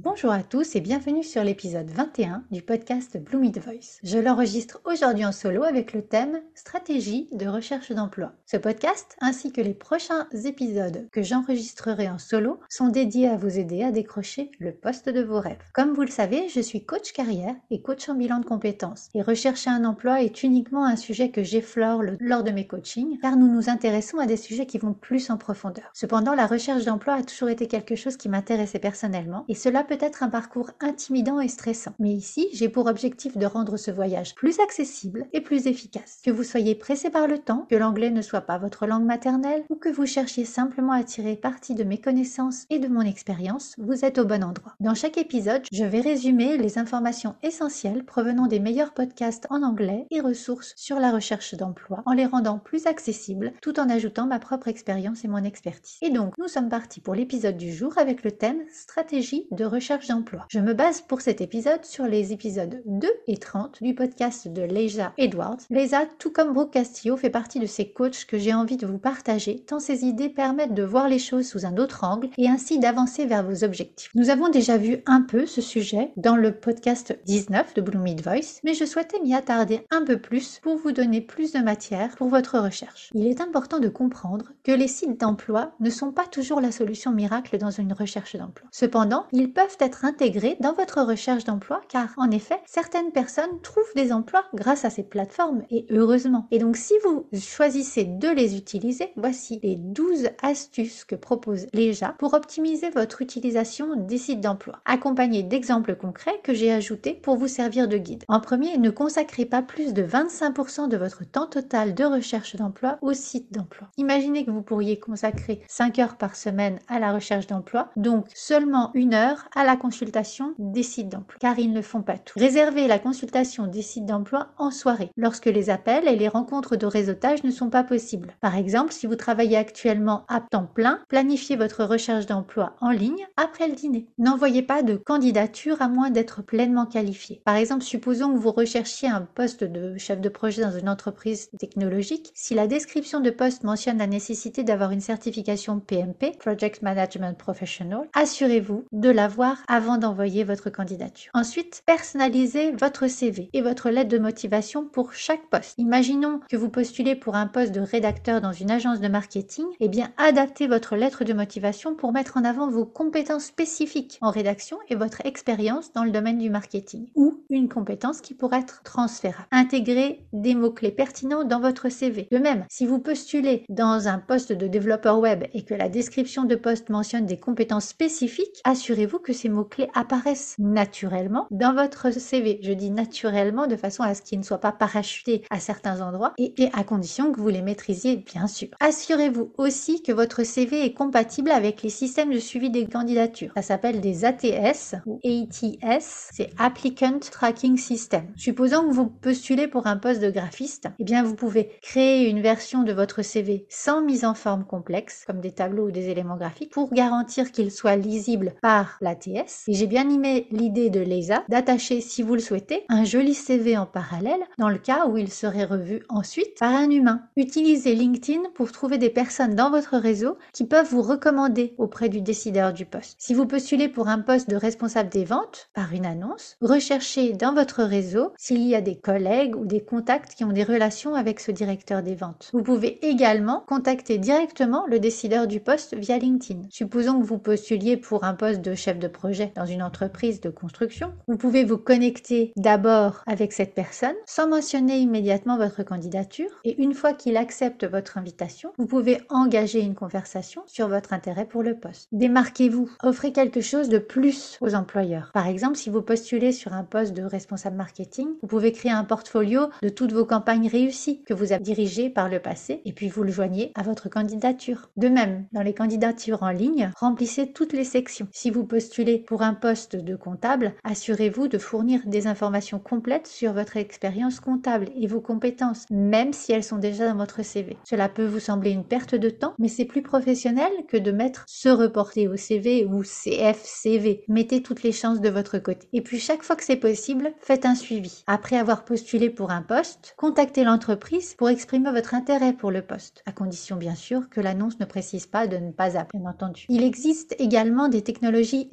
Bonjour à tous et bienvenue sur l'épisode 21 du podcast Blue Voice. Je l'enregistre aujourd'hui en solo avec le thème Stratégie de recherche d'emploi. Ce podcast ainsi que les prochains épisodes que j'enregistrerai en solo sont dédiés à vous aider à décrocher le poste de vos rêves. Comme vous le savez, je suis coach carrière et coach en bilan de compétences et rechercher un emploi est uniquement un sujet que j'effleure lors de mes coachings car nous nous intéressons à des sujets qui vont plus en profondeur. Cependant, la recherche d'emploi a toujours été quelque chose qui m'intéressait personnellement et cela peut être un parcours intimidant et stressant. Mais ici, j'ai pour objectif de rendre ce voyage plus accessible et plus efficace. Que vous soyez pressé par le temps, que l'anglais ne soit pas votre langue maternelle ou que vous cherchiez simplement à tirer parti de mes connaissances et de mon expérience, vous êtes au bon endroit. Dans chaque épisode, je vais résumer les informations essentielles provenant des meilleurs podcasts en anglais et ressources sur la recherche d'emploi en les rendant plus accessibles tout en ajoutant ma propre expérience et mon expertise. Et donc, nous sommes partis pour l'épisode du jour avec le thème stratégie de recherche recherche d'emploi. Je me base pour cet épisode sur les épisodes 2 et 30 du podcast de Leisa Edwards. Leisa, tout comme Brooke Castillo, fait partie de ces coachs que j'ai envie de vous partager, tant ces idées permettent de voir les choses sous un autre angle et ainsi d'avancer vers vos objectifs. Nous avons déjà vu un peu ce sujet dans le podcast 19 de Blue Mid Voice, mais je souhaitais m'y attarder un peu plus pour vous donner plus de matière pour votre recherche. Il est important de comprendre que les sites d'emploi ne sont pas toujours la solution miracle dans une recherche d'emploi. Cependant, ils peuvent être intégrés dans votre recherche d'emploi car en effet, certaines personnes trouvent des emplois grâce à ces plateformes et heureusement. Et donc si vous choisissez de les utiliser, voici les 12 astuces que propose LEJA pour optimiser votre utilisation des sites d'emploi, accompagnés d'exemples concrets que j'ai ajoutés pour vous servir de guide. En premier, ne consacrez pas plus de 25% de votre temps total de recherche d'emploi au site d'emploi. Imaginez que vous pourriez consacrer 5 heures par semaine à la recherche d'emploi, donc seulement une heure à la consultation des sites d'emploi, car ils ne font pas tout. Réservez la consultation des sites d'emploi en soirée, lorsque les appels et les rencontres de réseautage ne sont pas possibles. Par exemple, si vous travaillez actuellement à temps plein, planifiez votre recherche d'emploi en ligne après le dîner. N'envoyez pas de candidature à moins d'être pleinement qualifié. Par exemple, supposons que vous recherchiez un poste de chef de projet dans une entreprise technologique. Si la description de poste mentionne la nécessité d'avoir une certification PMP, Project Management Professional, assurez-vous de l'avoir avant d'envoyer votre candidature. Ensuite, personnalisez votre CV et votre lettre de motivation pour chaque poste. Imaginons que vous postulez pour un poste de rédacteur dans une agence de marketing, et eh bien adaptez votre lettre de motivation pour mettre en avant vos compétences spécifiques en rédaction et votre expérience dans le domaine du marketing ou une compétence qui pourrait être transférable. Intégrez des mots-clés pertinents dans votre CV. De même, si vous postulez dans un poste de développeur web et que la description de poste mentionne des compétences spécifiques, assurez-vous que ces mots-clés apparaissent naturellement dans votre CV. Je dis naturellement de façon à ce qu'ils ne soient pas parachutés à certains endroits et, à condition que vous les maîtrisiez bien sûr. Assurez-vous aussi que votre CV est compatible avec les systèmes de suivi des candidatures. Ça s'appelle des ATS ou ATS, c'est Applicant Tracking System. Supposons que vous postulez pour un poste de graphiste, eh bien vous pouvez créer une version de votre CV sans mise en forme complexe, comme des tableaux ou des éléments graphiques, pour garantir qu'il soit lisible par et j'ai bien aimé l'idée de Leisa d'attacher, si vous le souhaitez, un joli CV en parallèle dans le cas où il serait revu ensuite par un humain. Utilisez LinkedIn pour trouver des personnes dans votre réseau qui peuvent vous recommander auprès du décideur du poste. Si vous postulez pour un poste de responsable des ventes par une annonce, recherchez dans votre réseau s'il y a des collègues ou des contacts qui ont des relations avec ce directeur des ventes. Vous pouvez également contacter directement le décideur du poste via LinkedIn. Supposons que vous postuliez pour un poste de chef de projet dans une entreprise de construction, vous pouvez vous connecter d'abord avec cette personne sans mentionner immédiatement votre candidature et une fois qu'il accepte votre invitation, vous pouvez engager une conversation sur votre intérêt pour le poste. Démarquez-vous, offrez quelque chose de plus aux employeurs. Par exemple, si vous postulez sur un poste de responsable marketing. Vous pouvez créer un portfolio de toutes vos campagnes réussies que vous avez dirigées par le passé et puis vous le joignez à votre candidature. De même, dans les candidatures en ligne, remplissez toutes les sections. Si vous postulez pour un poste de comptable, assurez-vous de fournir des informations complètes sur votre expérience comptable et vos compétences, même si elles sont déjà dans votre CV. Cela peut vous sembler une perte de temps, mais c'est plus professionnel que de mettre se reporter au CV ou CFCV. Mettez toutes les chances de votre côté. Et puis chaque fois que c'est possible, faites un suivi. Après avoir postulé pour un poste, contactez l'entreprise pour exprimer votre intérêt pour le poste, à condition bien sûr que l'annonce ne précise pas de ne pas appeler, bien entendu. Il existe également des technologies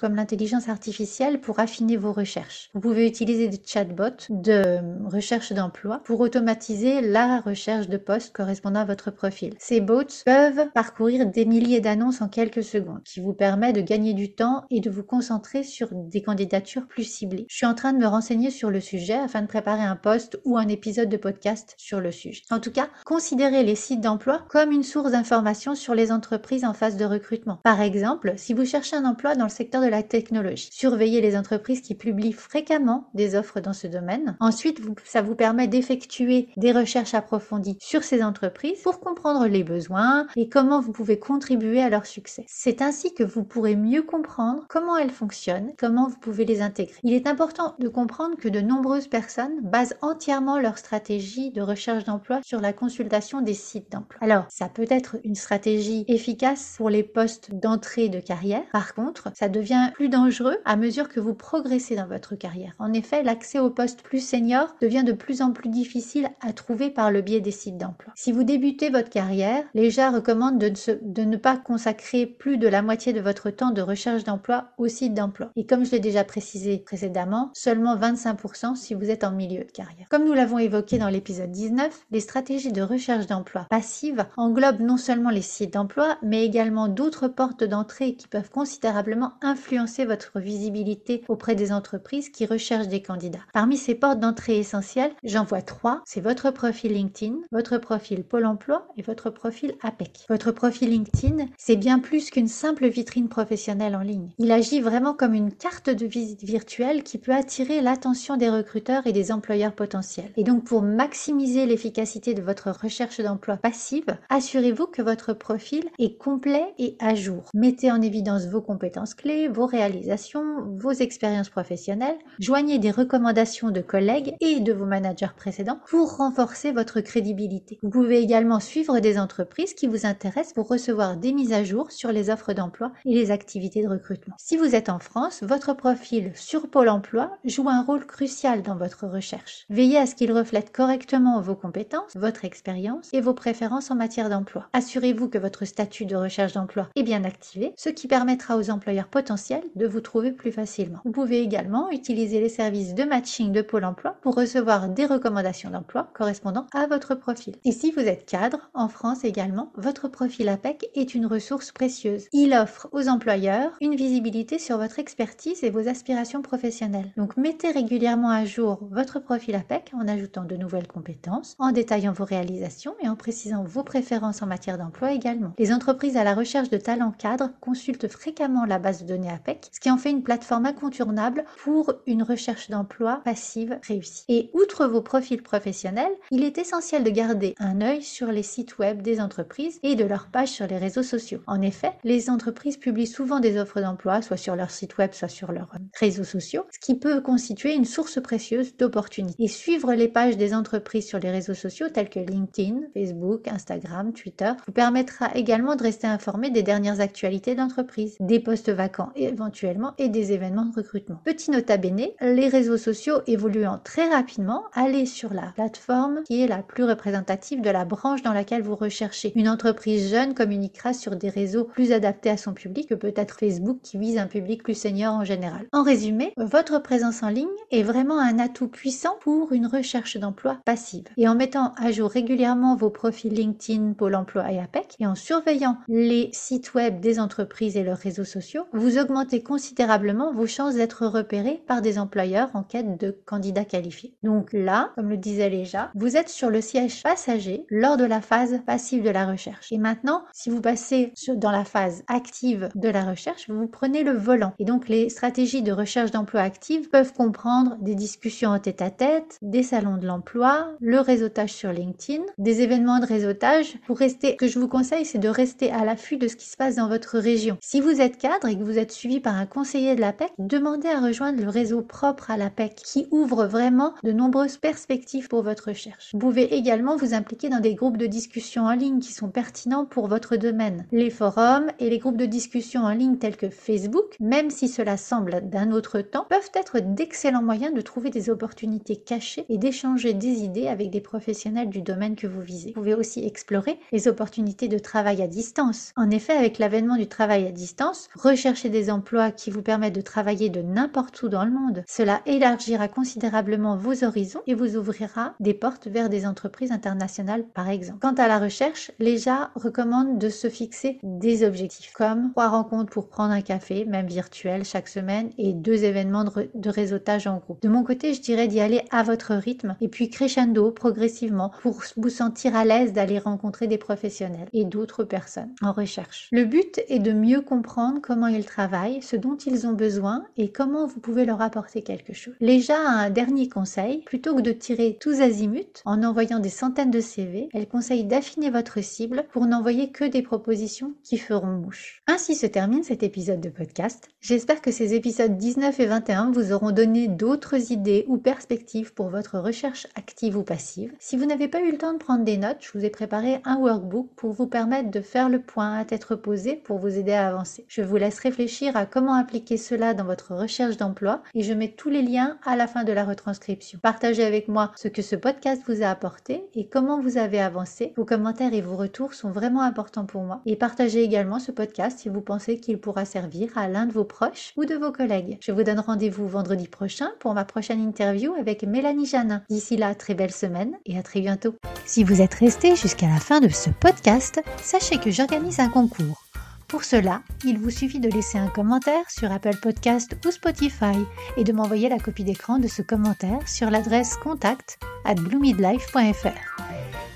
comme l'intelligence artificielle, pour affiner vos recherches. Vous pouvez utiliser des chatbots de recherche d'emploi pour automatiser la recherche de postes correspondant à votre profil. Ces bots peuvent parcourir des milliers d'annonces en quelques secondes, qui vous permet de gagner du temps et de vous concentrer sur des candidatures plus ciblées. Je suis en train de me renseigner sur le sujet afin de préparer un post ou un épisode de podcast sur le sujet. En tout cas, considérez les sites d'emploi comme une source d'information sur les entreprises en phase de recrutement. Par exemple, si vous cherchez un emploi dans le secteur de la technologie, surveillez les entreprises qui publient fréquemment des offres dans ce domaine. Ensuite, ça vous permet d'effectuer des recherches approfondies sur ces entreprises pour comprendre les besoins et comment vous pouvez contribuer à leur succès. C'est ainsi que vous pourrez mieux comprendre comment elles fonctionnent, comment vous pouvez les intégrer. Il est important de comprendre que de nombreuses personnes basent entièrement leur stratégie de recherche d'emploi sur la consultation des sites d'emploi. Alors, ça peut être une stratégie efficace pour les postes d'entrée de carrière. Par contre, ça devient plus dangereux à mesure que vous progressez dans votre carrière. En effet, l'accès aux postes plus seniors devient de plus en plus difficile à trouver par le biais des sites d'emploi. Si vous débutez votre carrière, les gens recommandent de ne, de ne pas consacrer plus de la moitié de votre temps de recherche d'emploi au site d'emploi. Et comme je l'ai déjà précisé précédemment, seulement 25% si vous êtes en milieu de carrière. Comme nous l'avons évoqué dans l'épisode 19, les stratégies de recherche d'emploi passive englobent non seulement les sites d'emploi, mais également d'autres portes d'entrée qui peuvent considérablement influencer votre visibilité auprès des entreprises qui recherchent des candidats. Parmi ces portes d'entrée essentielles, j'en vois trois. C'est votre profil LinkedIn, votre profil Pôle emploi et votre profil APEC. Votre profil LinkedIn, c'est bien plus qu'une simple vitrine professionnelle en ligne. Il agit vraiment comme une carte de visite virtuelle qui peut attirer l'attention des recruteurs et des employeurs potentiels. Et donc pour maximiser l'efficacité de votre recherche d'emploi passive, assurez-vous que votre profil est complet et à jour. Mettez en évidence vos compétences clés, vos réalisations, vos expériences professionnelles. Joignez des recommandations de collègues et de vos managers précédents pour renforcer votre crédibilité. Vous pouvez également suivre des entreprises qui vous intéressent pour recevoir des mises à jour sur les offres d'emploi et les activités de recrutement. Si vous êtes en France, votre profil sur Pôle emploi joue un rôle crucial dans votre recherche. Veillez à ce qu'il reflète correctement vos compétences, votre expérience et vos préférences en matière d'emploi. Assurez-vous que votre statut de recherche d'emploi est bien activé, ce qui permettra aux employeurs potentiels de vous trouver plus facilement. Vous pouvez également utiliser les services de matching de Pôle emploi pour recevoir des recommandations d'emploi correspondant à votre profil. Et si vous êtes cadre, en France également, votre profil APEC est une ressource précieuse. Il offre aux employeurs une visibilité sur votre expertise et vos aspirations professionnelles. Donc mettez régulièrement à jour votre profil APEC en ajoutant de nouvelles compétences, en détaillant vos réalisations et en précisant vos préférences en matière d'emploi également. Les entreprises à la recherche de talents cadres consultent fréquemment la base de données APEC, ce qui en fait une plateforme incontournable pour une recherche d'emploi passive réussie. Et outre vos profils professionnels, il est essentiel de garder un œil sur les sites web des entreprises et de leurs pages sur les réseaux sociaux. En effet, les entreprises publient souvent des offres d'emploi, soit sur leur site web, soit sur leurs réseaux sociaux, ce qui peut constituer une source précieuse d'opportunités. Et suivre les pages des entreprises sur les réseaux sociaux tels que LinkedIn, Facebook, Instagram, Twitter vous permettra également de rester informé des dernières actualités d'entreprise, des postes vacants éventuellement et des événements de recrutement. Petit nota bene, les réseaux sociaux évoluant très rapidement, allez sur la plateforme qui est la plus représentative de la branche dans laquelle vous recherchez. Une entreprise jeune communiquera sur des réseaux plus adaptés à son public que peut-être Facebook qui vise un public plus senior en général. En résumé, votre présence en ligne est vraiment un atout puissant pour une recherche d'emploi passive. Et en mettant à jour régulièrement vos profils LinkedIn, Pôle emploi et APEC, et en surveillant les sites web des entreprises et leurs réseaux sociaux, vous augmentez considérablement vos chances d'être repéré par des employeurs en quête de candidats qualifiés. Donc là, comme le disait Léja, vous êtes sur le siège passager lors de la phase passive de la recherche. Et maintenant, si vous passez dans la phase active de la recherche, vous prenez le volant. Et donc les stratégies de recherche d'emploi active peuvent comprendre des discussions en tête-à-tête, des salons de l'emploi, le réseautage sur LinkedIn, des événements de réseautage. Pour rester, ce que je vous conseille, c'est de rester à l'affût de ce qui se passe dans votre région. Si vous êtes cadre et que vous êtes suivi par un conseiller de l'APEC, demandez à rejoindre le réseau propre à l'APEC qui ouvre vraiment de nombreuses perspectives pour votre recherche. Vous pouvez également vous impliquer dans des groupes de discussion en ligne qui sont pertinents pour votre domaine. Les forums et les groupes de discussion en ligne tels que Facebook, même si cela semble d'un autre temps, peuvent être d'excellents moyens de trouver des opportunités cachées et d'échanger des idées avec des professionnels du domaine que vous visez. Vous pouvez aussi explorer les opportunités de travail à distance. En effet, avec l'avènement du travail à distance, recherchez des emplois qui vous permettent de travailler de n'importe où dans le monde. Cela élargira considérablement vos horizons et vous ouvrira des portes vers des entreprises internationales par exemple. Quant à la recherche, les gens recommandent de se fixer des objectifs comme trois rencontres pour prendre un café, même virtuel, chaque semaine et deux événements de, de réseautage en groupe. De mon côté, je dirais d'y aller à votre rythme et puis crescendo progressivement pour vous sentir à l'aise d'aller rencontrer des professionnels et d'autres personnes en recherche. Le but est de mieux comprendre comment ils travaillent, ce dont ils ont besoin et comment vous pouvez leur apporter quelque chose. A un dernier conseil, plutôt que de tirer tous azimuts en envoyant des centaines de CV, elle conseille d'affiner votre cible pour n'envoyer que des propositions qui feront mouche. Ainsi se termine cet épisode de podcast. J'espère que ces épisodes 19 et 21 vous auront donné d'autres idées ou perspectives pour votre recherche active ou passive. Si vous n'avez pas eu le temps de prendre des notes, je vous ai préparé un workbook pour vous permettre de faire le point à tête reposée pour vous aider à avancer. Je vous laisse réfléchir à comment appliquer cela dans votre recherche d'emploi et je mets tous les liens à la fin de la retranscription. Partagez avec moi ce que ce podcast vous a apporté et comment vous avez avancé. Vos commentaires et vos retours sont vraiment importants pour moi. Et partagez également ce podcast si vous pensez qu'il pourra servir à l'un de vos proches ou de vos collègues. Je vous donne rendez-vous vendredi prochain pour ma prochaine interview avec Mélanie Janin. D'ici là, très belle semaine et à très bientôt. Si vous êtes resté jusqu'à la fin de ce podcast, sachez que j'organise un concours. Pour cela, il vous suffit de laisser un commentaire sur Apple Podcast ou Spotify et de m'envoyer la copie d'écran de ce commentaire sur l'adresse contact at bloomidlife.fr.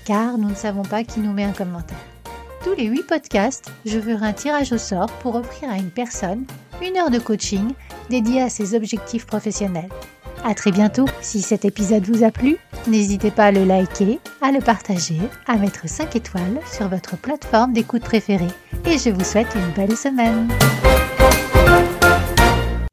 Car nous ne savons pas qui nous met un commentaire. Tous les 8 podcasts, je ferai un tirage au sort pour offrir à une personne une heure de coaching dédiée à ses objectifs professionnels. À très bientôt. Si cet épisode vous a plu, n'hésitez pas à le liker, à le partager, à mettre 5 étoiles sur votre plateforme d'écoute préférée. Et je vous souhaite une belle semaine.